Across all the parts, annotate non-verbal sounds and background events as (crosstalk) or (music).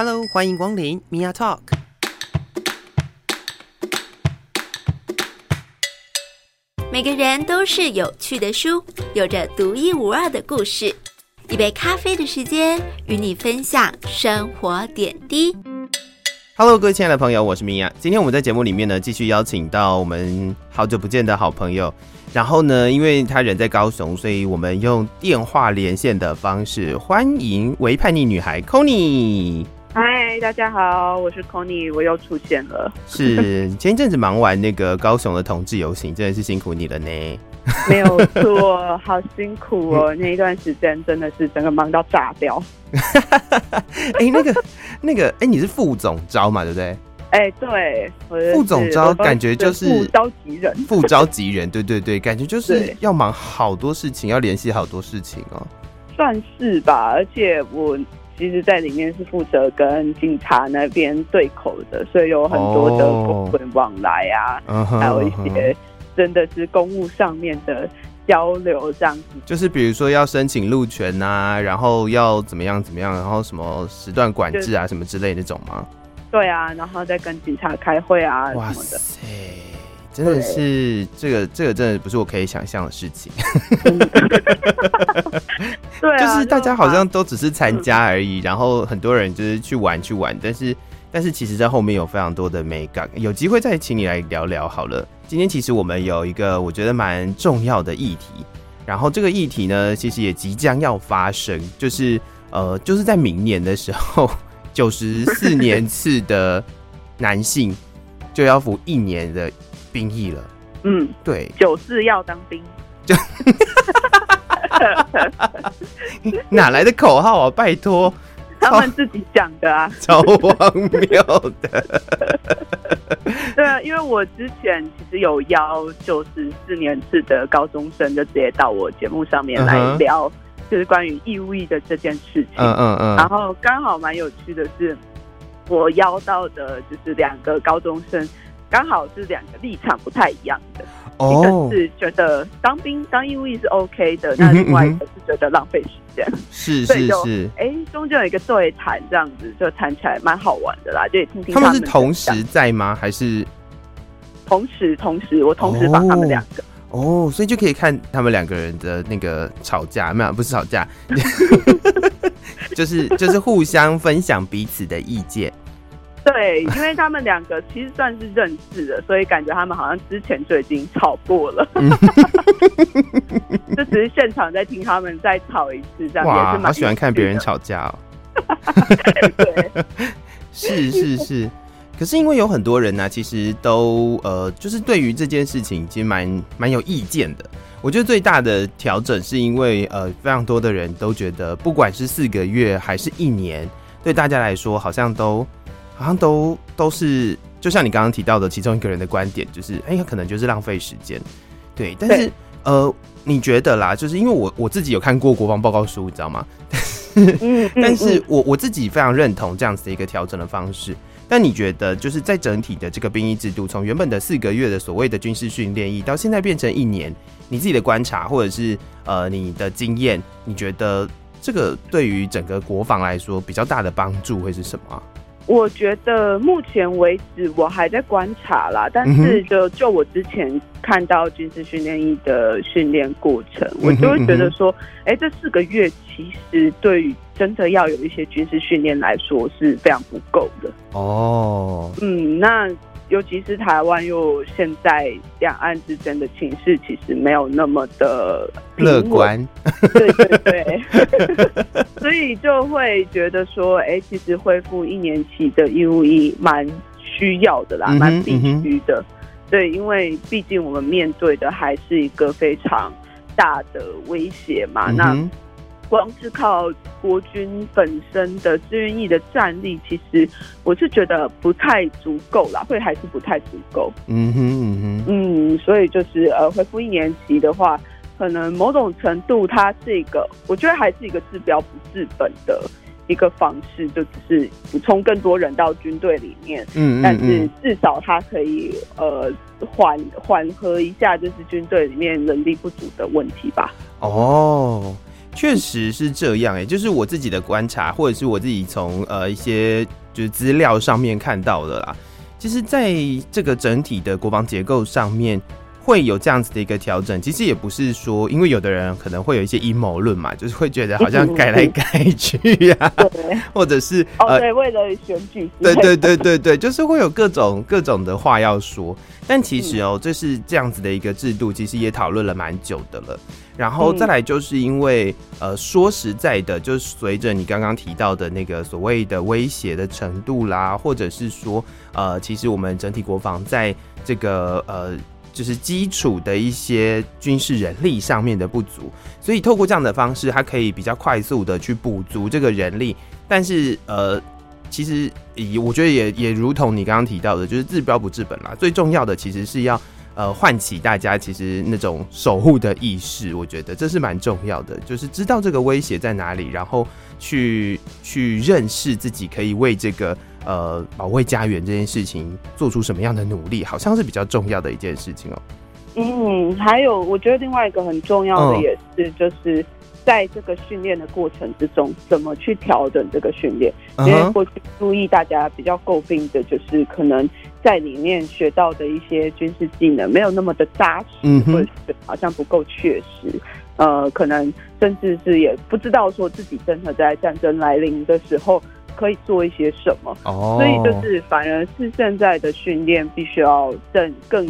Hello，欢迎光临 Mia Talk。每个人都是有趣的书，有着独一无二的故事。一杯咖啡的时间，与你分享生活点滴。Hello，各位亲爱的朋友，我是 Mia。今天我们在节目里面呢，继续邀请到我们好久不见的好朋友。然后呢，因为他人在高雄，所以我们用电话连线的方式欢迎微叛逆女孩 Connie。嗨，大家好，我是 Connie，我又出现了。是前一阵子忙完那个高雄的同志游行，真的是辛苦你了呢。没有错，好辛苦哦，那一段时间真的是整个忙到炸掉。(laughs) 哎、欸，那个那个，哎、欸，你是副总招嘛，对不对？哎、欸，对，副总招感觉就是副召集人，副召集人，对对对，感觉就是要忙好多事情，要联系好多事情哦。算是吧，而且我其实，在里面是负责跟警察那边对口的，所以有很多的公文往来啊，哦、还有一些真的是公务上面的交流，这样子。就是比如说要申请路权啊，然后要怎么样怎么样，然后什么时段管制啊，什么之类的那种吗？对啊，然后再跟警察开会啊什么的。哇塞，真的是这个这个真的不是我可以想象的事情。(laughs) 对啊，就是大家好像都只是参加而已，然后很多人就是去玩去玩，但是但是其实在后面有非常多的美感，有机会再请你来聊聊好了。今天其实我们有一个我觉得蛮重要的议题，然后这个议题呢，其实也即将要发生，就是呃，就是在明年的时候。九十四年次的男性就要服一年的兵役了。嗯，对，九四要当兵，就 (laughs) 哪来的口号啊？拜托，他们自己讲的啊，(laughs) 超荒谬的。(laughs) 对啊，因为我之前其实有邀九十四年制的高中生，就直接到我节目上面来聊。就是关于义务役的这件事情，嗯嗯嗯，然后刚好蛮有趣的是，我邀到的就是两个高中生，刚好是两个立场不太一样的，哦，一个是觉得当兵当义务役是 OK 的，那另外一个是觉得浪费时间，是是是，哎，中间有一个对谈，这样子就谈起来蛮好玩的啦，就也听听他们是同时在吗？还是？同时同时我同时把他们两个。哦，所以就可以看他们两个人的那个吵架，没有，不是吵架，(laughs) (laughs) 就是就是互相分享彼此的意见。对，因为他们两个其实算是认识的，所以感觉他们好像之前就已经吵过了，(laughs) 就只是现场在听他们再吵一次，这样哇，也是蛮喜欢看别人吵架哦。对，(laughs) 是是是。可是因为有很多人呢、啊，其实都呃，就是对于这件事情其实蛮蛮有意见的。我觉得最大的调整是因为呃，非常多的人都觉得，不管是四个月还是一年，对大家来说好像都好像都都是，就像你刚刚提到的其中一个人的观点，就是哎，可能就是浪费时间。对，但是呃，你觉得啦，就是因为我我自己有看过国防报告书，你知道吗？(laughs) 但是我我自己非常认同这样子的一个调整的方式。但你觉得，就是在整体的这个兵役制度，从原本的四个月的所谓的军事训练役，到现在变成一年，你自己的观察或者是呃你的经验，你觉得这个对于整个国防来说比较大的帮助会是什么？我觉得目前为止我还在观察啦，但是就就我之前看到军事训练营的训练过程，我就会觉得说，哎、欸，这四个月其实对于真的要有一些军事训练来说是非常不够的。哦，嗯，那。尤其是台湾，又现在两岸之间的情势其实没有那么的乐观，对对对，(laughs) 所以就会觉得说，哎、欸，其实恢复一年期的义务役蛮需要的啦，蛮必须的。对，因为毕竟我们面对的还是一个非常大的威胁嘛，那。光是靠国军本身的志愿役的战力，其实我是觉得不太足够啦，会还是不太足够。嗯哼嗯哼，嗯，所以就是呃，恢复一年期的话，可能某种程度它是一个，我觉得还是一个治标不治本的一个方式，就只是补充更多人到军队里面。嗯，嗯，嗯，但是至少它可以呃缓缓和一下，就是军队里面人力不足的问题吧。哦。确实是这样诶、就是我自己的观察，或者是我自己从呃一些就是资料上面看到的啦。其实，在这个整体的国防结构上面。会有这样子的一个调整，其实也不是说，因为有的人可能会有一些阴谋论嘛，就是会觉得好像改来改去呀、啊，(laughs) 或者是哦，对，为了选举，对对对对对，就是会有各种各种的话要说。但其实哦，这是这样子的一个制度，其实也讨论了蛮久的了。然后再来就是因为呃，说实在的，就是随着你刚刚提到的那个所谓的威胁的程度啦，或者是说呃，其实我们整体国防在这个呃。就是基础的一些军事人力上面的不足，所以透过这样的方式，它可以比较快速的去补足这个人力。但是，呃，其实以我觉得也也如同你刚刚提到的，就是治标不治本啦。最重要的其实是要呃唤起大家其实那种守护的意识，我觉得这是蛮重要的，就是知道这个威胁在哪里，然后去去认识自己可以为这个。呃，保卫家园这件事情做出什么样的努力，好像是比较重要的一件事情哦、喔。嗯，还有，我觉得另外一个很重要的也是，就是在这个训练的过程之中，怎么去调整这个训练。因为过去注意大家比较诟病的就是，可能在里面学到的一些军事技能没有那么的扎实，嗯、或者是好像不够确实。呃，可能甚至是也不知道说自己真的在战争来临的时候。可以做一些什么？Oh. 所以就是反而是现在的训练必须要更更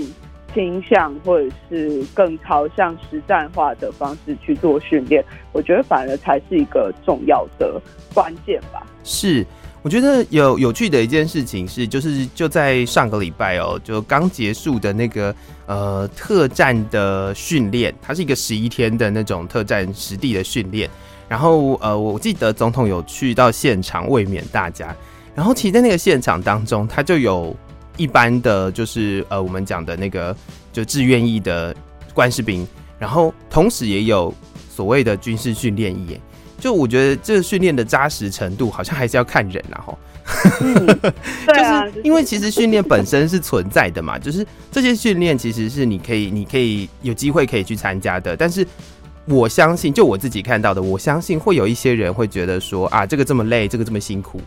倾向，或者是更朝向实战化的方式去做训练。我觉得反而才是一个重要的关键吧。是，我觉得有有趣的一件事情是，就是就在上个礼拜哦，就刚结束的那个呃特战的训练，它是一个十一天的那种特战实地的训练。然后，呃，我记得总统有去到现场慰勉大家。然后，其实，在那个现场当中，他就有一般的就是，呃，我们讲的那个就志愿役的官士兵，然后同时也有所谓的军事训练役。就我觉得这个训练的扎实程度，好像还是要看人啊，(laughs) 就是因为其实训练本身是存在的嘛，就是这些训练其实是你可以，你可以有机会可以去参加的，但是。我相信，就我自己看到的，我相信会有一些人会觉得说啊，这个这么累，这个这么辛苦，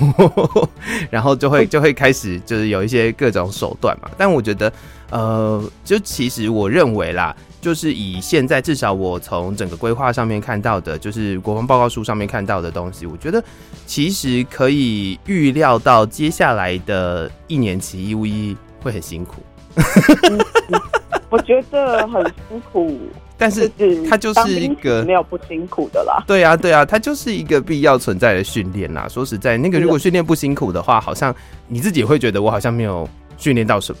(laughs) 然后，就会就会开始就是有一些各种手段嘛。但我觉得，呃，就其实我认为啦，就是以现在至少我从整个规划上面看到的，就是国防报告书上面看到的东西，我觉得其实可以预料到接下来的一年期义务役会很辛苦。(laughs) 我觉得很辛苦。但是它就是一个没有不辛苦的啦。对啊，对啊，它就是一个必要存在的训练啦。说实在，那个如果训练不辛苦的话，好像你自己会觉得我好像没有训练到什么，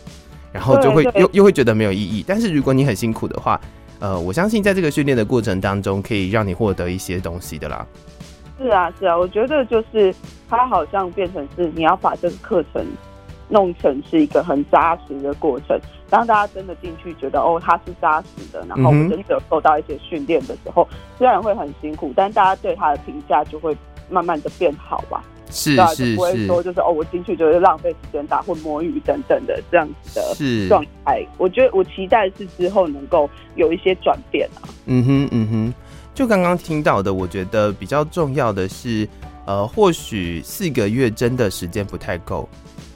然后就会又又会觉得没有意义。但是如果你很辛苦的话，呃，我相信在这个训练的过程当中，可以让你获得一些东西的啦。是啊，是啊，我觉得就是它好像变成是你要把这个课程弄成是一个很扎实的过程。当大家真的进去，觉得哦，他是扎实的，然后真的有受到一些训练的时候，嗯、虽然会很辛苦，但大家对他的评价就会慢慢的变好吧？是是是，不会说就是哦，我进去就是浪费时间打混摸鱼等等的这样子的状态。我觉得我期待是之后能够有一些转变啊。嗯哼嗯哼，就刚刚听到的，我觉得比较重要的是，呃，或许四个月真的时间不太够。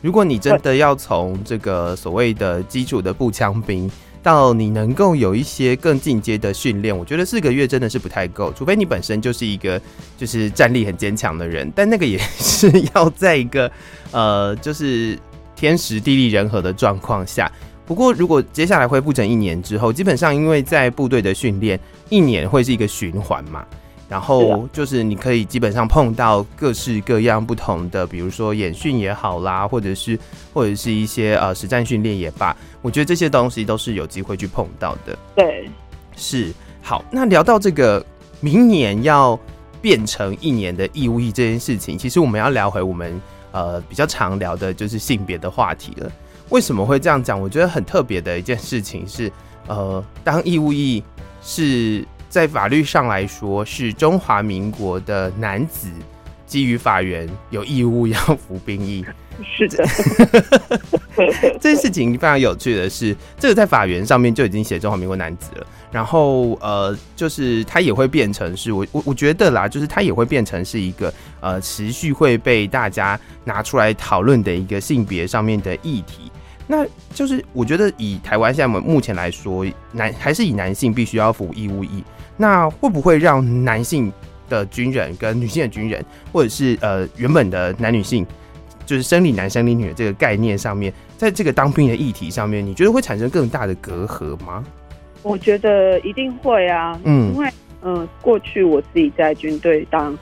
如果你真的要从这个所谓的基础的步枪兵到你能够有一些更进阶的训练，我觉得四个月真的是不太够，除非你本身就是一个就是战力很坚强的人，但那个也是要在一个呃就是天时地利人和的状况下。不过如果接下来恢复成一年之后，基本上因为在部队的训练一年会是一个循环嘛。然后就是你可以基本上碰到各式各样不同的，比如说演训也好啦，或者是或者是一些呃实战训练也罢，我觉得这些东西都是有机会去碰到的。对，是。好，那聊到这个明年要变成一年的义务役这件事情，其实我们要聊回我们呃比较常聊的就是性别的话题了。为什么会这样讲？我觉得很特别的一件事情是，呃，当义务役是。在法律上来说，是中华民国的男子，基于法源有义务要服兵役。是的，(laughs) 这件事情非常有趣的是，这个在法源上面就已经写中华民国男子了。然后呃，就是它也会变成是我我我觉得啦，就是它也会变成是一个呃持续会被大家拿出来讨论的一个性别上面的议题。那就是我觉得以台湾现在目前来说，男还是以男性必须要服义务役。那会不会让男性的军人跟女性的军人，或者是呃原本的男女性，就是生理男生理女的这个概念上面，在这个当兵的议题上面，你觉得会产生更大的隔阂吗？我觉得一定会啊，嗯，因为嗯、呃，过去我自己在军队当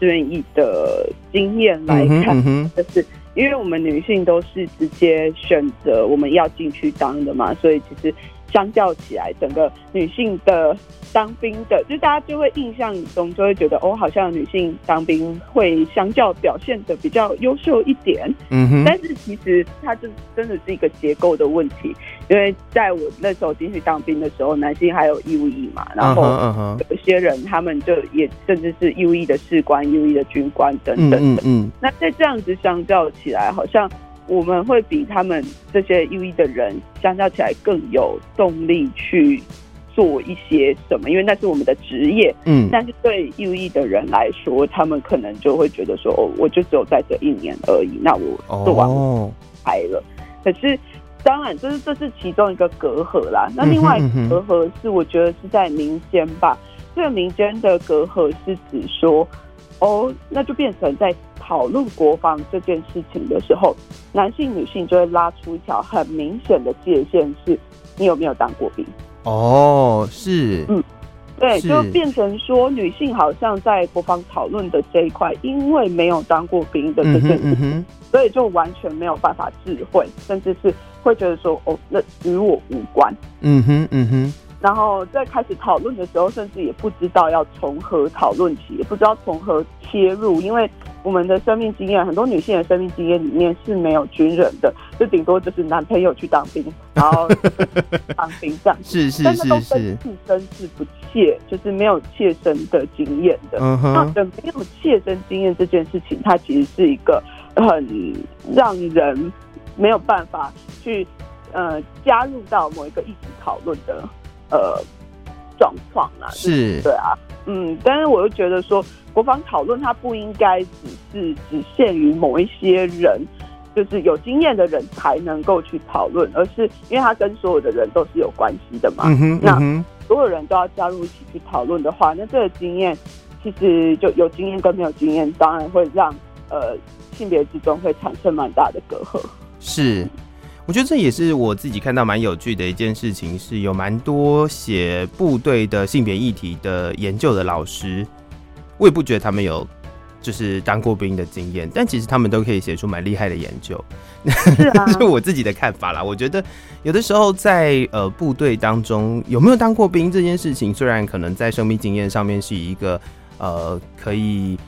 志愿役的经验来看，嗯、就是因为我们女性都是直接选择我们要进去当的嘛，所以其实相较起来，整个女性的。当兵的，就大家就会印象中就会觉得，哦，好像女性当兵会相较表现的比较优秀一点。嗯哼。但是其实它就真的是一个结构的问题，因为在我那时候进去当兵的时候，男性还有义务役嘛，然后有些人他们就也甚至是义务役的士官、义务役的军官等等的。嗯嗯。那在这样子相较起来，好像我们会比他们这些 U E 的人相较起来更有动力去。做一些什么？因为那是我们的职业，嗯，但是对 U E 的人来说，他们可能就会觉得说，哦，我就只有在这一年而已，那我做完拍了。哦、可是，当然，这是这是其中一个隔阂啦。那另外一个隔阂是，我觉得是在民间吧。这个民间的隔阂是指说，哦，那就变成在讨论国防这件事情的时候，男性、女性就会拉出一条很明显的界限，是你有没有当过兵。哦，是，嗯，对，就变成说女性好像在国防讨论的这一块，因为没有当过兵的这件事情，嗯，所以就完全没有办法智慧，甚至是会觉得说，哦，那与我无关。嗯哼，嗯哼。然后在开始讨论的时候，甚至也不知道要从何讨论起，也不知道从何切入，因为。我们的生命经验，很多女性的生命经验里面是没有军人的，就顶多就是男朋友去当兵，然后 (laughs) 当兵这样子。是是是是，但是都跟自身是不切，就是没有切身的经验的。那没有切身经验这件事情，它其实是一个很让人没有办法去呃加入到某一个议题讨论的呃状况啦。是，对啊，嗯，但是我又觉得说。国防讨论，它不应该只是只限于某一些人，就是有经验的人才能够去讨论，而是因为它跟所有的人都是有关系的嘛。嗯哼，那所有人都要加入一起去讨论的话，那这个经验其实就有经验跟没有经验，当然会让呃性别之中会产生蛮大的隔阂。是，我觉得这也是我自己看到蛮有趣的一件事情，是有蛮多写部队的性别议题的研究的老师。我也不觉得他们有就是当过兵的经验，但其实他们都可以写出蛮厉害的研究。是啊，是我自己的看法啦。我觉得有的时候在呃部队当中有没有当过兵这件事情，虽然可能在生命经验上面是一个呃可以，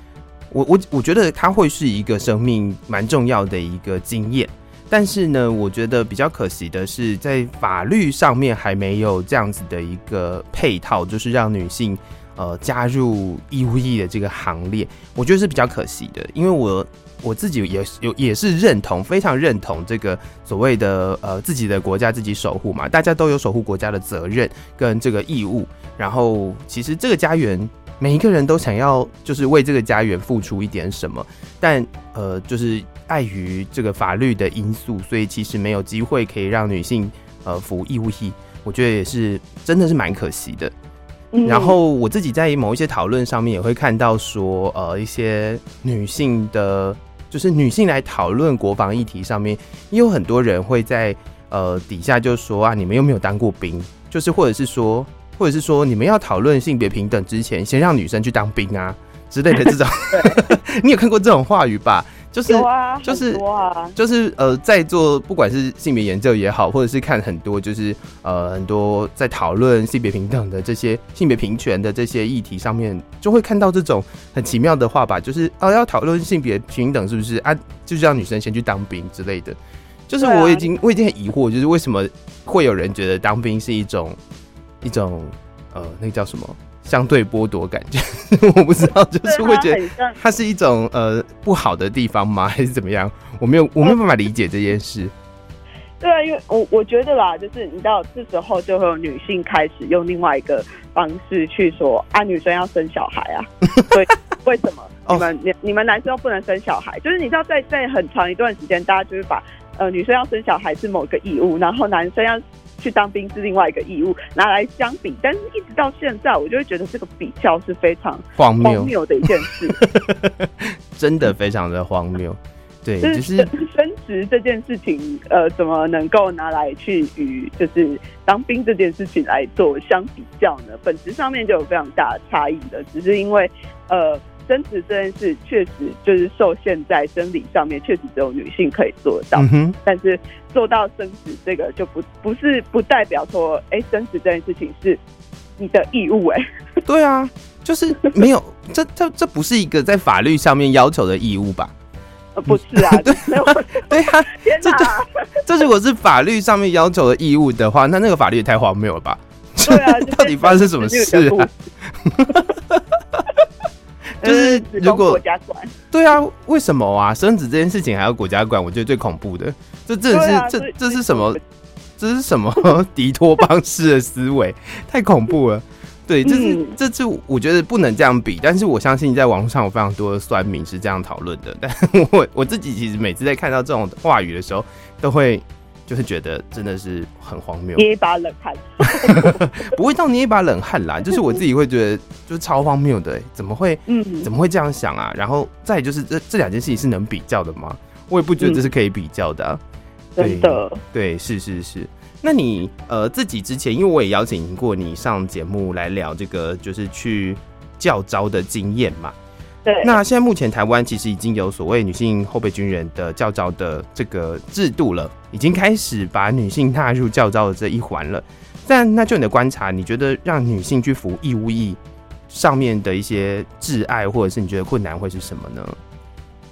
我我我觉得它会是一个生命蛮重要的一个经验，但是呢，我觉得比较可惜的是在法律上面还没有这样子的一个配套，就是让女性。呃，加入义务役的这个行列，我觉得是比较可惜的，因为我我自己也有也是认同，非常认同这个所谓的呃自己的国家自己守护嘛，大家都有守护国家的责任跟这个义务，然后其实这个家园每一个人都想要就是为这个家园付出一点什么，但呃就是碍于这个法律的因素，所以其实没有机会可以让女性呃服义务役，我觉得也是真的是蛮可惜的。然后我自己在某一些讨论上面也会看到说，呃，一些女性的，就是女性来讨论国防议题上面，也有很多人会在呃底下就说啊，你们有没有当过兵？就是或者是说，或者是说，你们要讨论性别平等之前，先让女生去当兵啊之类的这种。(laughs) 你有看过这种话语吧？就是啊，就是啊，就是呃，在做不管是性别研究也好，或者是看很多就是呃很多在讨论性别平等的这些性别平权的这些议题上面，就会看到这种很奇妙的话吧，就是哦要讨论性别平等是不是啊？就是让女生先去当兵之类的。就是我已经我已经很疑惑，就是为什么会有人觉得当兵是一种一种呃那个叫什么？相对剥夺感觉，(laughs) 我不知道，就是会觉得它是一种呃不好的地方吗？(laughs) 还是怎么样？我没有，我没有办法理解这件事。对啊，因为我我觉得啦，就是你知道，这时候就会有女性开始用另外一个方式去说啊，女生要生小孩啊，(laughs) 所以为什么你们你你们男生不能生小孩？就是你知道在，在在很长一段时间，大家就是把呃女生要生小孩是某个义务，然后男生要去当兵是另外一个义务拿来相比，但是一直到现在，我就会觉得这个比较是非常荒谬的一件事，(laughs) 真的非常的荒谬。对，就是升职这件事情，呃，怎么能够拿来去与就是当兵这件事情来做相比较呢？本质上面就有非常大的差异的，只是因为呃，升职这件事确实就是受限在生理上面，确实只有女性可以做到。嗯，但是做到生殖这个就不不是不代表说，哎，生殖这件事情是你的义务。哎，(laughs) 对啊，就是没有，这这这不是一个在法律上面要求的义务吧？不是啊，对 (laughs) 对啊，(laughs) 这这如果是法律上面要求的义务的话，那那个法律也太荒谬了吧？对啊，到底发生什么事啊？就是如果国家管，对啊，为什么啊？生子这件事情还要国家管？(laughs) 我觉得最恐怖的，这真的是这这是什么？这是什么 (laughs) 迪托邦式的思维？(laughs) 太恐怖了。对，这是这次我觉得不能这样比，但是我相信在网络上有非常多的酸民是这样讨论的。但我我自己其实每次在看到这种话语的时候，都会就是觉得真的是很荒谬，捏一把冷汗。(laughs) 不会到捏一把冷汗啦，(laughs) 就是我自己会觉得就是超荒谬的，怎么会？嗯，怎么会这样想啊？然后再就是这这两件事情是能比较的吗？我也不觉得这是可以比较的啊。真的，对，是是是。那你呃自己之前，因为我也邀请过你上节目来聊这个，就是去教招的经验嘛。对。那现在目前台湾其实已经有所谓女性后备军人的教招的这个制度了，已经开始把女性纳入教招的这一环了。但那就你的观察，你觉得让女性去服义务役上面的一些窒碍，或者是你觉得困难会是什么呢？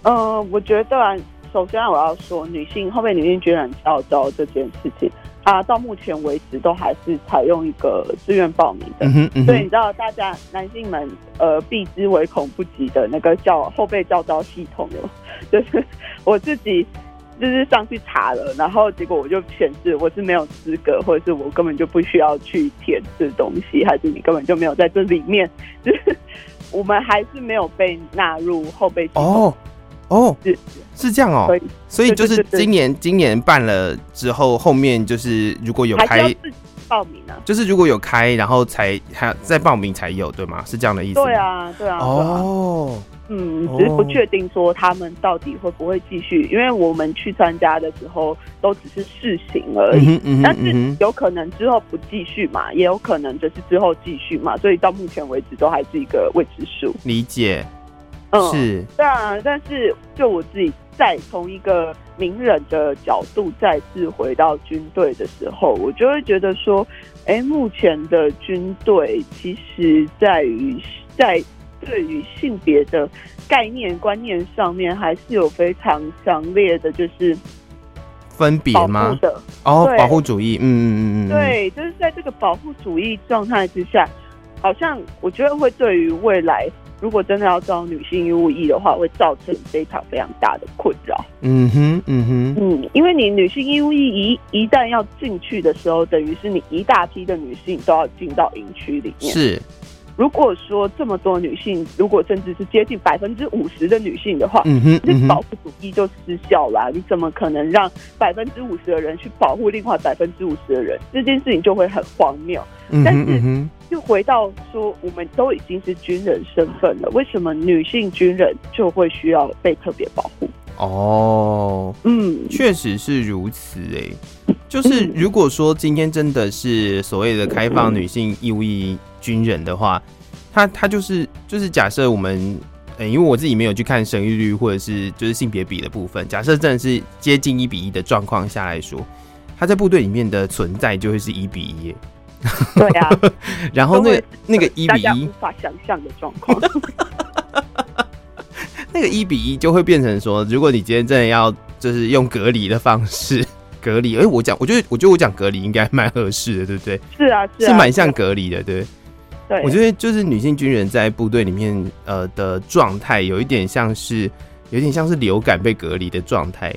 呃，我觉得首先我要说，女性后备女性军人教招这件事情。啊，到目前为止都还是采用一个自愿报名的，嗯嗯、所以你知道，大家男性们呃避之唯恐不及的那个叫后备教招系统有，(laughs) 就是我自己就是上去查了，然后结果我就显示我是没有资格，或者是我根本就不需要去填这东西，还是你根本就没有在这里面，就是 (laughs) 我们还是没有被纳入后备系统。哦哦，是是这样哦，所以，所以就是今年今年办了之后，后面就是如果有开报名啊，就是如果有开，然后才还再报名才有，对吗？是这样的意思？对啊，对啊。哦，嗯，只是不确定说他们到底会不会继续，因为我们去参加的时候都只是试行而已，但是有可能之后不继续嘛，也有可能就是之后继续嘛，所以到目前为止都还是一个未知数。理解。嗯，是，对啊，但是就我自己再从一个名人的角度再次回到军队的时候，我就会觉得说，哎、欸，目前的军队其实在于在对于性别的概念观念上面，还是有非常强烈的，就是分别吗？的哦，保护主义，嗯嗯嗯嗯，对，就是在这个保护主义状态之下，好像我觉得会对于未来。如果真的要招女性医务役的话，会造成非常非常大的困扰。嗯哼，嗯哼，嗯，因为你女性医务役一一旦要进去的时候，等于是你一大批的女性都要进到营区里面。是，如果说这么多女性，如果甚至是接近百分之五十的女性的话，嗯哼，那保护主义就失效了啊。你怎么可能让百分之五十的人去保护另外百分之五十的人？这件事情就会很荒谬。但是。就回到说，我们都已经是军人身份了，为什么女性军人就会需要被特别保护？哦，嗯，确实是如此诶。就是如果说今天真的是所谓的开放女性义务役军人的话，他他就是就是假设我们，呃，因为我自己没有去看生育率或者是就是性别比的部分，假设真的是接近一比一的状况下来说，他在部队里面的存在就会是一比一。对呀、啊，(laughs) 然后那個那个一比一无法想象的状况，(laughs) 那个一比一就会变成说，如果你今天真的要就是用隔离的方式 (laughs) 隔离，哎、欸，我讲，我觉得我觉得我讲隔离应该蛮合适的，对不对？是啊，是蛮、啊、像隔离的，对。对，我觉得就是女性军人在部队里面呃的状态，有一点像是有点像是流感被隔离的状态。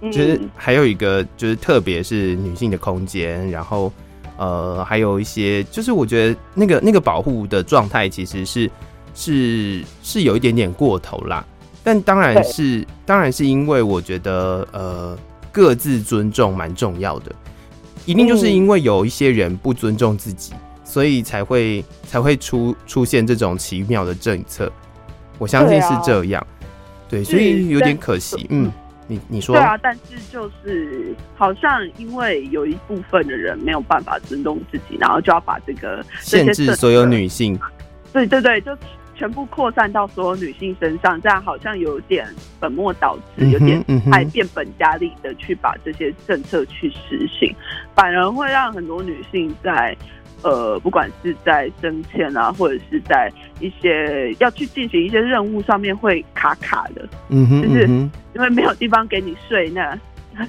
就是还有一个就是特别是女性的空间，然后呃还有一些就是我觉得那个那个保护的状态其实是是是有一点点过头啦，但当然是当然是因为我觉得呃各自尊重蛮重要的，一定就是因为有一些人不尊重自己，所以才会才会出出现这种奇妙的政策，我相信是这样，对，所以有点可惜，嗯。你你说。对啊，但是就是好像因为有一部分的人没有办法尊重自己，然后就要把这个限制所有女性，对对对，就全部扩散到所有女性身上，这样好像有点本末倒置，有点太变本加厉的去把这些政策去实行，反而会让很多女性在。呃，不管是在升迁啊，或者是在一些要去进行一些任务上面会卡卡的，嗯哼，就是因为没有地方给你睡，那 (laughs)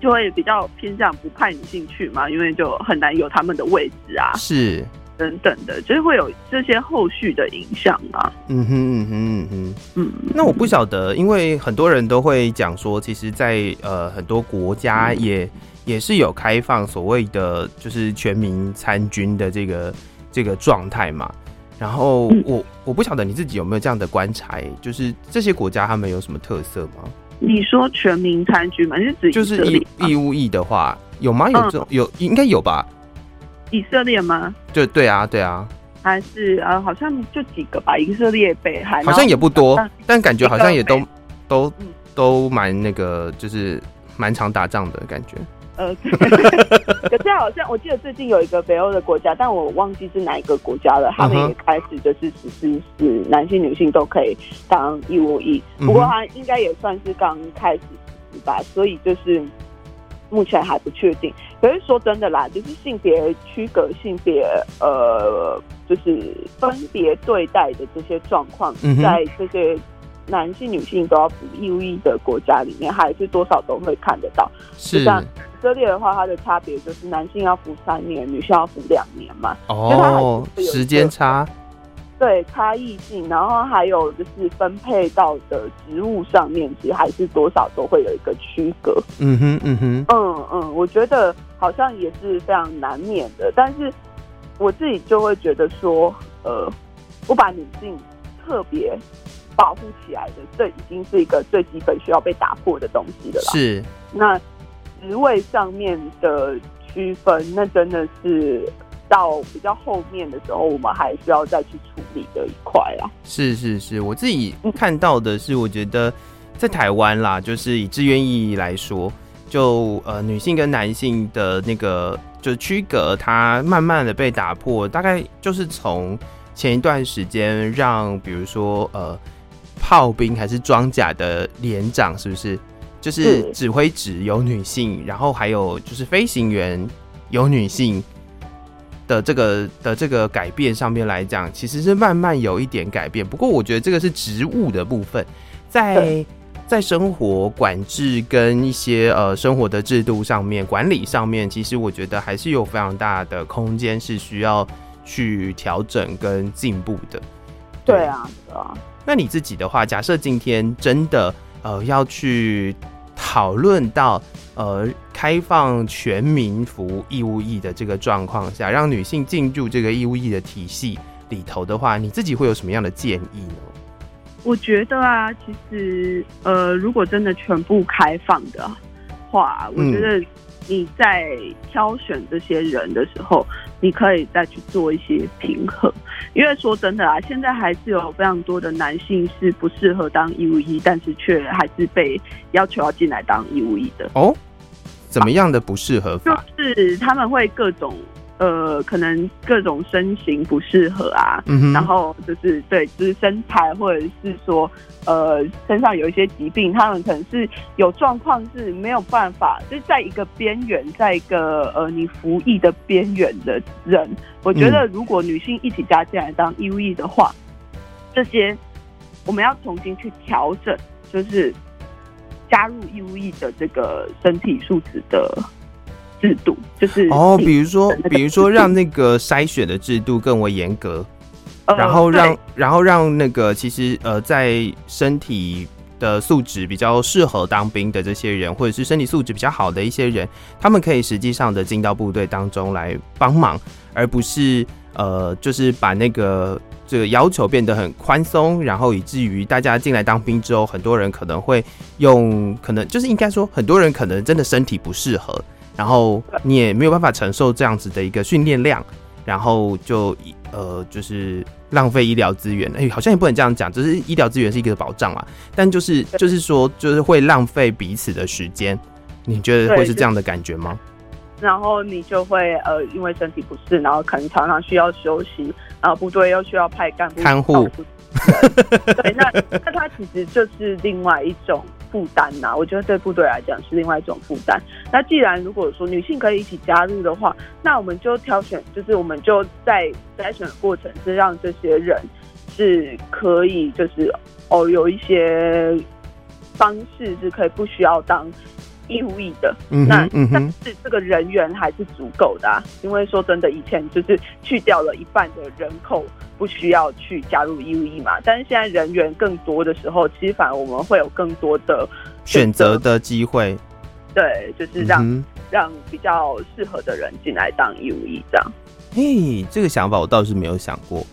就会比较偏向不派你进去嘛，因为就很难有他们的位置啊，是等等的，就是会有这些后续的影响啊。嗯哼嗯哼嗯哼嗯，那我不晓得，因为很多人都会讲说，其实在，在呃很多国家也。嗯也是有开放所谓的就是全民参军的这个这个状态嘛，然后我我不晓得你自己有没有这样的观察，就是这些国家他们有什么特色吗？你说全民参军吗？是指就是义义务役的话有吗？有这种有应该有吧？以色列吗？对对啊对啊，还是啊好像就几个吧，以色列、北韩好像也不多，但感觉好像也都都都蛮那个，就是蛮常打仗的感觉。呃，(laughs) 可是好像我记得最近有一个北欧的国家，但我忘记是哪一个国家了。他们也开始就是实施是男性、女性都可以当义务役，不过他应该也算是刚开始实施吧，所以就是目前还不确定。可是说真的啦，就是性别区隔、性别呃，就是分别对待的这些状况，在这些。男性、女性都要服义务役的国家里面，还是多少都会看得到。是。像以色列的话，它的差别就是男性要服三年，女性要服两年嘛。哦，时间差。对，差异性，然后还有就是分配到的职务上面，其实还是多少都会有一个区隔。嗯哼，嗯哼，嗯嗯，我觉得好像也是非常难免的。但是我自己就会觉得说，呃，我把女性特别。保护起来的，这已经是一个最基本需要被打破的东西了。是，那职位上面的区分，那真的是到比较后面的时候，我们还需要再去处理的一块啊。是是是，我自己看到的是，我觉得在台湾啦，就是以志愿意义来说，就呃女性跟男性的那个就区隔，它慢慢的被打破，大概就是从前一段时间让，比如说呃。炮兵还是装甲的连长，是不是？就是指挥职有女性，然后还有就是飞行员有女性的这个的这个改变上面来讲，其实是慢慢有一点改变。不过我觉得这个是植物的部分，在在生活管制跟一些呃生活的制度上面、管理上面，其实我觉得还是有非常大的空间是需要去调整跟进步的。对，对啊，对啊。那你自己的话，假设今天真的呃要去讨论到呃开放全民服义务役的这个状况下，让女性进入这个义务役的体系里头的话，你自己会有什么样的建议呢？我觉得啊，其实呃，如果真的全部开放的话，我觉得你在挑选这些人的时候，你可以再去做一些平衡。因为说真的啊，现在还是有非常多的男性是不适合当义务役，但是却还是被要求要进来当义务役的。哦，怎么样的不适合法？就是他们会各种。呃，可能各种身形不适合啊，嗯、然后就是对，就是身材或者是说，呃，身上有一些疾病，他们可能是有状况是没有办法，就是在一个边缘，在一个呃你服役的边缘的人，我觉得如果女性一起加进来当义务役的话，嗯、这些我们要重新去调整，就是加入义务役的这个身体素质的。制度就是哦，比如说，比如说让那个筛选的制度更为严格，呃、然后让，然后让那个其实呃，在身体的素质比较适合当兵的这些人，或者是身体素质比较好的一些人，他们可以实际上的进到部队当中来帮忙，而不是呃，就是把那个这个要求变得很宽松，然后以至于大家进来当兵之后，很多人可能会用，可能就是应该说，很多人可能真的身体不适合，然后你也没有办法承受这样子的一个训练量，然后就呃，就是。浪费医疗资源，哎、好像也不能这样讲，只是医疗资源是一个保障嘛。但就是就是说，就是会浪费彼此的时间。你觉得会是这样的感觉吗？然后你就会呃，因为身体不适，然后可能常常需要休息，然后部队又需要派干部看护。对，那 (laughs) 那它其实就是另外一种。负担呐，我觉得对部队来讲是另外一种负担。那既然如果说女性可以一起加入的话，那我们就挑选，就是我们就在筛选的过程是让这些人是可以，就是哦有一些方式是可以不需要当义务役的。嗯，那但是这个人员还是足够的啊，因为说真的，以前就是去掉了一半的人口。不需要去加入义务役嘛？但是现在人员更多的时候，其实反而我们会有更多的选择的机会。对，就是让、嗯、让比较适合的人进来当义务役这样。嘿，这个想法我倒是没有想过。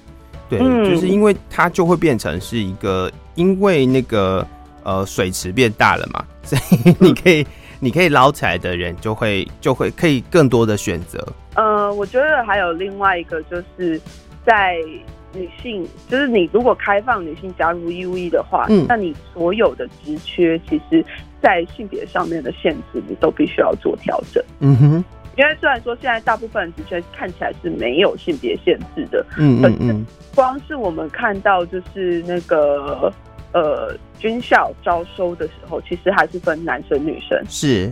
对，嗯、就是因为它就会变成是一个，因为那个呃水池变大了嘛，所以你可以、嗯、你可以捞起来的人就会就会可以更多的选择。呃，我觉得还有另外一个就是在。女性就是你，如果开放女性加入义务役的话，嗯，那你所有的职缺，其实，在性别上面的限制，你都必须要做调整。嗯哼，因为虽然说现在大部分职缺看起来是没有性别限制的，嗯嗯嗯，光是我们看到就是那个呃军校招收的时候，其实还是分男生女生，是，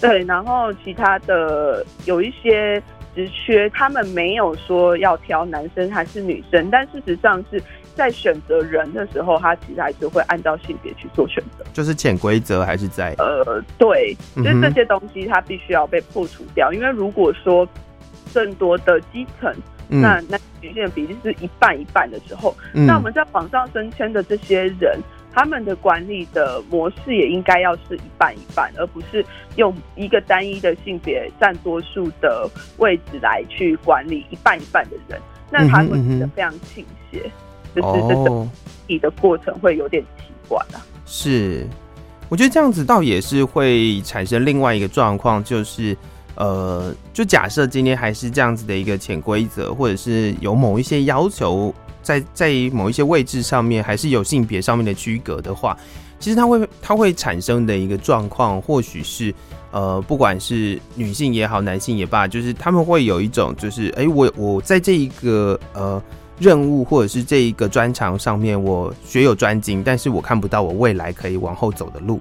对，然后其他的有一些。职缺他们没有说要挑男生还是女生，但事实上是在选择人的时候，他其实还是会按照性别去做选择。就是潜规则还是在呃，对，就是这些东西它必须要被破除掉。因为如果说更多的基层，嗯、那那女性的比例是一半一半的时候，嗯、那我们在网上升迁的这些人。他们的管理的模式也应该要是一半一半，而不是用一个单一的性别占多数的位置来去管理一半一半的人，那他会变得非常倾斜，嗯、就是这整体的过程会有点奇怪啊。是，我觉得这样子倒也是会产生另外一个状况，就是呃，就假设今天还是这样子的一个潜规则，或者是有某一些要求。在在某一些位置上面，还是有性别上面的区隔的话，其实它会它会产生的一个状况，或许是呃，不管是女性也好，男性也罢，就是他们会有一种就是，哎、我我在这一个呃任务或者是这一个专长上面，我学有专精，但是我看不到我未来可以往后走的路。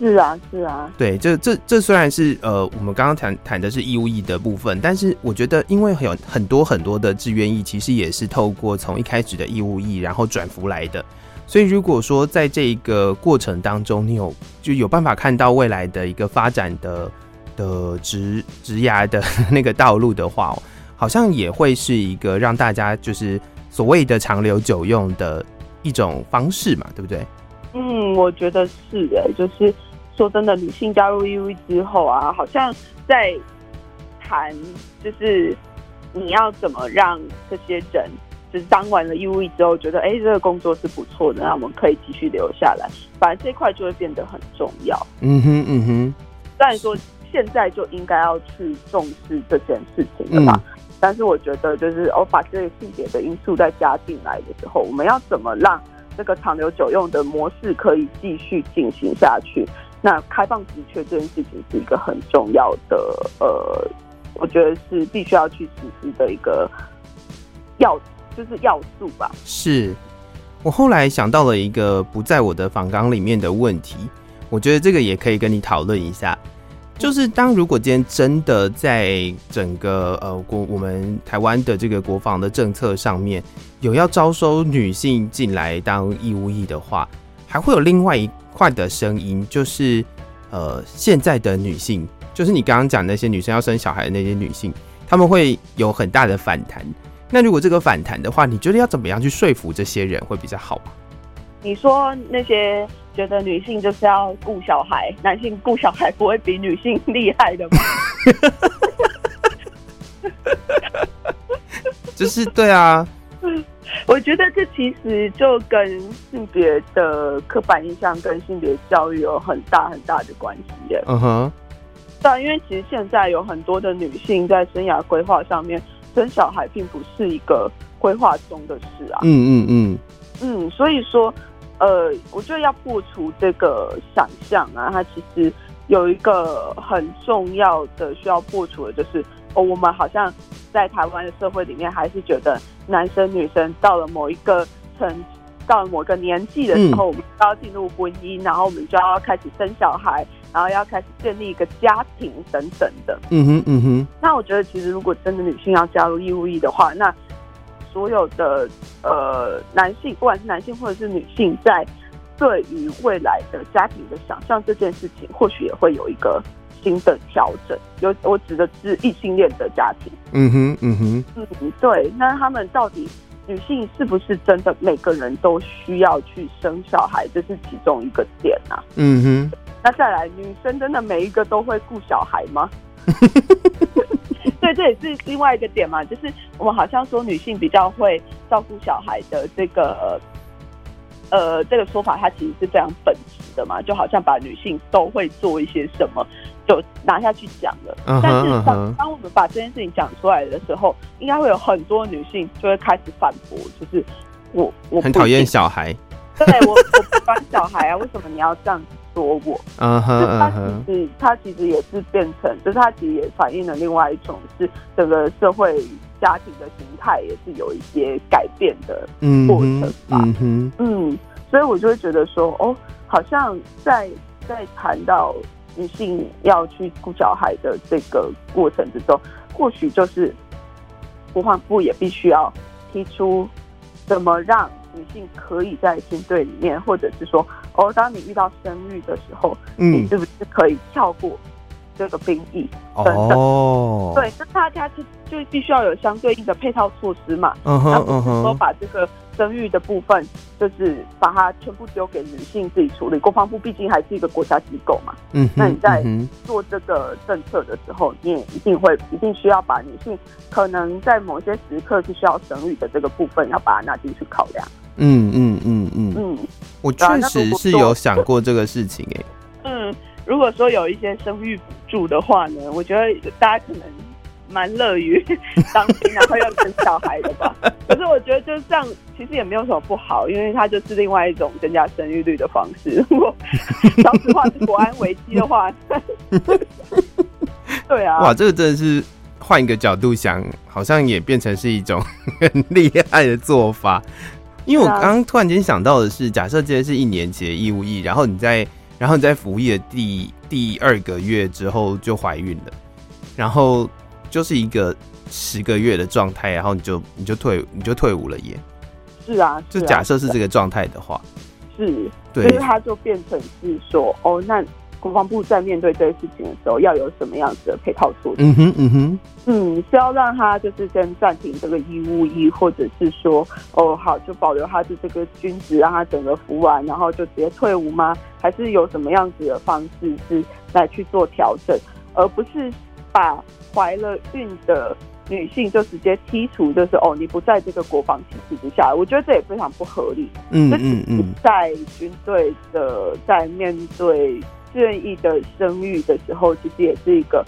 是啊，是啊，对，这这这虽然是呃，我们刚刚谈谈的是义务役的部分，但是我觉得，因为有很多很多的志愿役，其实也是透过从一开始的义务役，然后转服来的。所以如果说在这一个过程当中，你有就有办法看到未来的一个发展的的职职涯的 (laughs) 那个道路的话，好像也会是一个让大家就是所谓的长留久用的一种方式嘛，对不对？嗯，我觉得是的，就是。说真的，女性加入 EV 之后啊，好像在谈，就是你要怎么让这些人，就是当完了义务役之后，觉得哎，这个工作是不错的，那我们可以继续留下来。反正这块就会变得很重要。嗯哼，嗯哼。虽然说现在就应该要去重视这件事情了吧，嗯、但是我觉得，就是我把这个性别的因素再加进来的时候，我们要怎么让这个长留久用的模式可以继续进行下去？那开放职缺这件事情是一个很重要的，呃，我觉得是必须要去实施的一个要，就是要素吧。是我后来想到了一个不在我的访纲里面的问题，我觉得这个也可以跟你讨论一下。就是当如果今天真的在整个呃国我们台湾的这个国防的政策上面有要招收女性进来当义务役的话，还会有另外一块的声音，就是呃，现在的女性，就是你刚刚讲那些女生要生小孩的那些女性，她们会有很大的反弹。那如果这个反弹的话，你觉得要怎么样去说服这些人会比较好？你说那些觉得女性就是要顾小孩，男性顾小孩不会比女性厉害的吗？(laughs) 就是对啊，我觉得这其实就跟性别的刻板印象跟性别教育有很大很大的关系耶。嗯哼，对啊，因为其实现在有很多的女性在生涯规划上面，生小孩并不是一个规划中的事啊。嗯嗯嗯嗯，所以说，呃，我觉得要破除这个想象啊，它其实有一个很重要的需要破除的，就是哦，我们好像。在台湾的社会里面，还是觉得男生女生到了某一个层，到了某个年纪的时候，我们就要进入婚姻，然后我们就要开始生小孩，然后要开始建立一个家庭等等的。嗯哼，嗯哼。那我觉得，其实如果真的女性要加入义务役的话，那所有的呃男性，不管是男性或者是女性，在对于未来的家庭的想象这件事情，或许也会有一个。新的调整，有我指的是异性恋的家庭。嗯哼，嗯哼，嗯，对。那他们到底女性是不是真的每个人都需要去生小孩？这是其中一个点啊。嗯哼。那再来，女生真的每一个都会顾小孩吗？(laughs) 对，这也是另外一个点嘛。就是我们好像说女性比较会照顾小孩的这个。呃，这个说法它其实是非常本质的嘛，就好像把女性都会做一些什么，就拿下去讲了。Uh 但是当当我们把这件事情讲出来的时候，应该会有很多女性就会开始反驳，就是我我很讨厌小孩，对我我不管小孩啊，(laughs) 为什么你要这样子说我？嗯哼，他其实他其实也是变成，就是他其实也反映了另外一种是整个社会。家庭的形态也是有一些改变的过程吧，嗯嗯，嗯，所以我就会觉得说，哦，好像在在谈到女性要去顾小孩的这个过程之中，或许就是国防部也必须要提出怎么让女性可以在军队里面，或者是说，哦，当你遇到生育的时候，嗯，你是不是可以跳过？这个兵役等等，哦，对，那大家就就必须要有相对应的配套措施嘛。嗯哼，嗯哼，说把这个生育的部分，就是把它全部丢给女性自己处理。国防部毕竟还是一个国家机构嘛。嗯，那你在做这个政策的时候，你也一定会一定需要把女性可能在某些时刻是需要生育的这个部分，要把它拿进去考量。嗯嗯嗯嗯嗯，我确实是有想过这个事情诶、欸。(laughs) 嗯。如果说有一些生育补助的话呢，我觉得大家可能蛮乐于 (laughs) 当兵，然后要生小孩的吧。(laughs) 可是我觉得就是这样，其实也没有什么不好，因为它就是另外一种增加生育率的方式。(laughs) 如果少子化是国安危机的话，对啊，哇，这个真的是换一个角度想，好像也变成是一种很厉害的做法。因为我刚刚突然间想到的是，假设今天是一年级的义务役，然后你在。然后你在服役的第第二个月之后就怀孕了，然后就是一个十个月的状态，然后你就你就退你就退伍了耶。是啊，是啊，就假设是这个状态的话，是，对，所以他就变成是说，哦，那。国防部在面对这些事情的时候，要有什么样子的配套措施？嗯哼，嗯哼，嗯，是要让他就是先暂停这个义务役，或者是说，哦，好，就保留他的这个军职，让他整个服完，然后就直接退伍吗？还是有什么样子的方式是来去做调整，而不是把怀了孕的女性就直接剔除，就是哦，你不在这个国防体制之下，我觉得这也非常不合理。嗯嗯嗯，在军队的在面对。志愿役的生育的时候，其实也是一个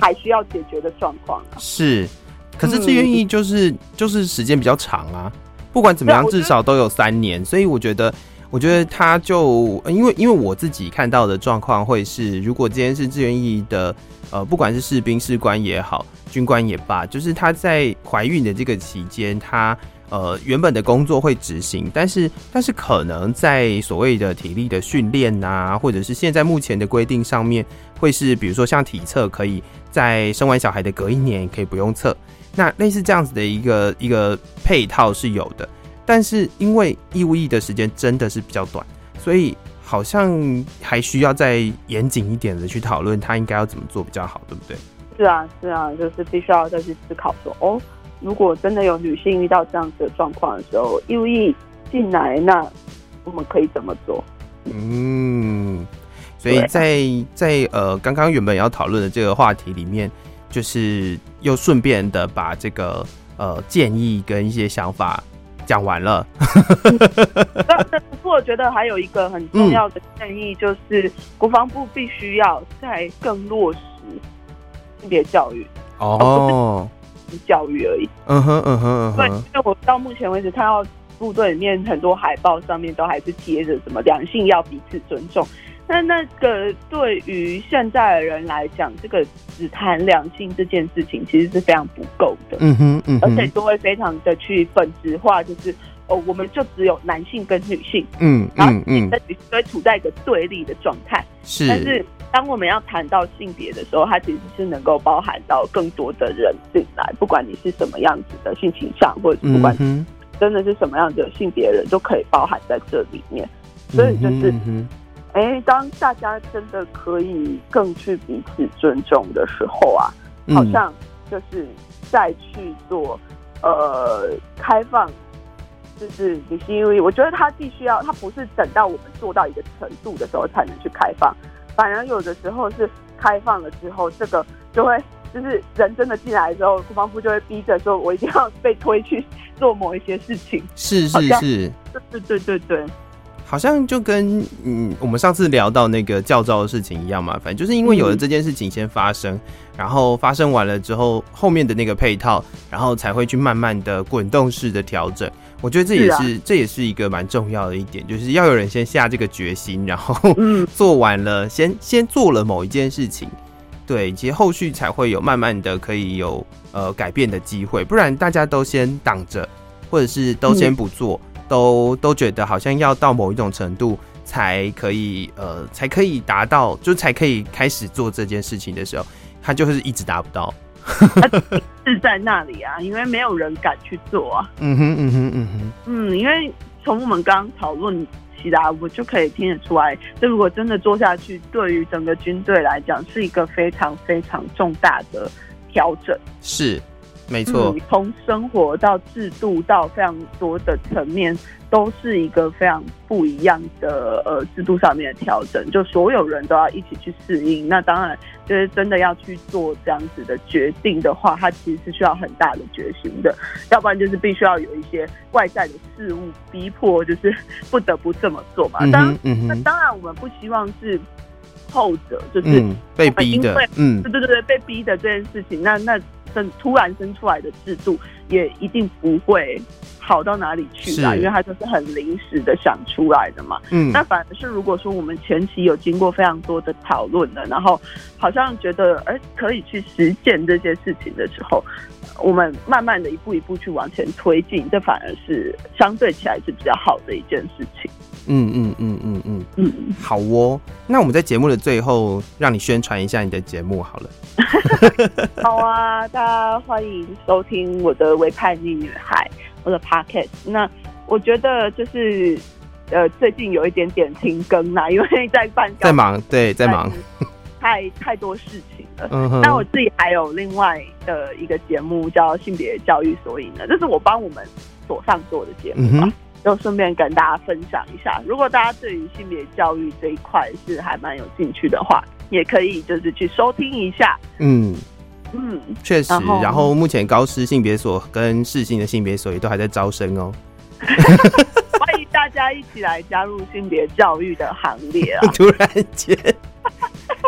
还需要解决的状况啊。是，可是志愿意就是、嗯、就是时间比较长啊，不管怎么样，至少都有三年。所以我觉得，我觉得他就因为因为我自己看到的状况会是，如果今天是志愿役的，呃，不管是士兵、士官也好，军官也罢，就是他在怀孕的这个期间，他。呃，原本的工作会执行，但是但是可能在所谓的体力的训练呐，或者是现在目前的规定上面，会是比如说像体测，可以在生完小孩的隔一年可以不用测，那类似这样子的一个一个配套是有的，但是因为义务役的时间真的是比较短，所以好像还需要再严谨一点的去讨论他应该要怎么做比较好，对不对？是啊，是啊，就是必须要再去思考说哦。如果真的有女性遇到这样子的状况的时候，义务役进来，那我们可以怎么做？嗯，所以在在呃刚刚原本要讨论的这个话题里面，就是又顺便的把这个呃建议跟一些想法讲完了。(laughs) 不过我觉得还有一个很重要的建议，就是国防部必须要再更落实性别教育哦，是教育而已。嗯哼嗯哼嗯哼。对，因为我到目前为止看到。部队里面很多海报上面都还是贴着什么两性要彼此尊重，那那个对于现在的人来讲，这个只谈两性这件事情其实是非常不够的。嗯哼，嗯哼，而且都会非常的去本质化，就是哦，我们就只有男性跟女性，嗯嗯嗯，那女性会处在一个对立的状态。是，但是当我们要谈到性别的时候，它其实是能够包含到更多的人进来，不管你是什么样子的性倾向，或者是不管。嗯真的是什么样子的性别人都可以包含在这里面，所以就是，欸，当大家真的可以更去彼此尊重的时候啊，好像就是再去做呃开放，就是你是因为。我觉得他必须要，他不是等到我们做到一个程度的时候才能去开放，反而有的时候是开放了之后，这个就会就是人真的进来之后，国防部就会逼着说，我一定要被推去。做某一些事情，是是是，对对对对对，好像就跟嗯，我们上次聊到那个教招的事情一样嘛，反正就是因为有了这件事情先发生，嗯、然后发生完了之后，后面的那个配套，然后才会去慢慢的滚动式的调整。我觉得这也是，这也是一个蛮重要的一点，就是要有人先下这个决心，然后 (laughs) 做完了，先先做了某一件事情。对，其实后续才会有慢慢的可以有呃改变的机会，不然大家都先挡着，或者是都先不做，嗯、都都觉得好像要到某一种程度才可以呃才可以达到，就才可以开始做这件事情的时候，他就是一直达不到，是在那里啊，(laughs) 因为没有人敢去做啊。嗯哼嗯哼嗯哼，嗯，因为从我们刚刚讨论起来。我就可以听得出来，这如果真的做下去，对于整个军队来讲，是一个非常非常重大的调整。是，没错。从、嗯、生活到制度到非常多的层面。都是一个非常不一样的呃制度上面的调整，就所有人都要一起去适应。那当然，就是真的要去做这样子的决定的话，它其实是需要很大的决心的。要不然就是必须要有一些外在的事物逼迫，就是不得不这么做嘛。当然，嗯、那当然我们不希望是后者，就是、嗯、被逼的。嗯，对对对，被逼的这件事情，那那生突然生出来的制度也一定不会。好到哪里去啦？因为它就是很临时的想出来的嘛。嗯，那反而是如果说我们前期有经过非常多的讨论的，然后好像觉得哎可以去实践这些事情的时候，我们慢慢的一步一步去往前推进，这反而是相对起来是比较好的一件事情。嗯嗯嗯嗯嗯嗯，好哦。那我们在节目的最后，让你宣传一下你的节目好了。(laughs) 好啊，大家欢迎收听我的《微叛逆女孩》。我的 podcast，那我觉得就是呃，最近有一点点停更啦，因为在办，在忙，对，在忙，太太多事情了。嗯。那我自己还有另外的一个节目叫性别教育所以呢，这是我帮我们所上做的节目嘛，就顺便跟大家分享一下。如果大家对于性别教育这一块是还蛮有兴趣的话，也可以就是去收听一下。嗯。嗯，确实。然后，目前高师性别所跟世性的性别所也都还在招生哦。(laughs) 欢迎大家一起来加入性别教育的行列啊！(laughs) 突然间，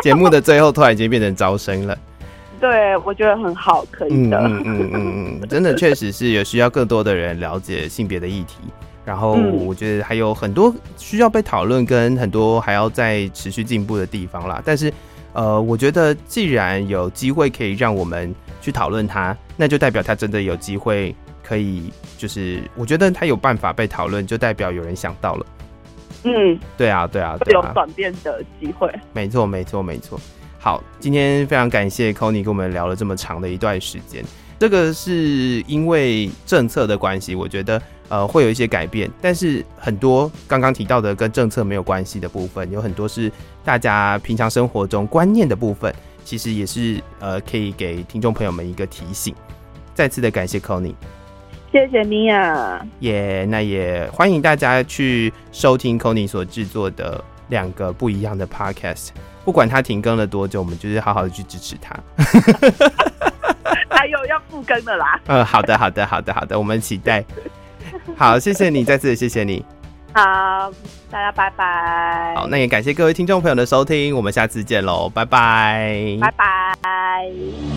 节目的最后突然间变成招生了。(laughs) 对，我觉得很好，可以的。嗯嗯嗯嗯，真的确实是有需要更多的人了解性别的议题。然后我觉得还有很多需要被讨论，跟很多还要再持续进步的地方啦。但是。呃，我觉得既然有机会可以让我们去讨论它，那就代表它真的有机会可以，就是我觉得它有办法被讨论，就代表有人想到了。嗯，对啊，对啊，对啊，有转变的机会。没错，没错，没错。好，今天非常感谢 Connie 跟我们聊了这么长的一段时间。这个是因为政策的关系，我觉得呃会有一些改变，但是很多刚刚提到的跟政策没有关系的部分，有很多是大家平常生活中观念的部分，其实也是呃可以给听众朋友们一个提醒。再次的感谢 Connie，谢谢米娅。耶，yeah, 那也欢迎大家去收听 Connie 所制作的两个不一样的 Podcast，不管他停更了多久，我们就是好好的去支持他。(laughs) 还有要复更的啦。嗯，(laughs) 好的，好的，好的，好的，我们期待。(laughs) 好，谢谢你，再次谢谢你。好，大家拜拜。好，那也感谢各位听众朋友的收听，我们下次见喽，拜拜，拜拜。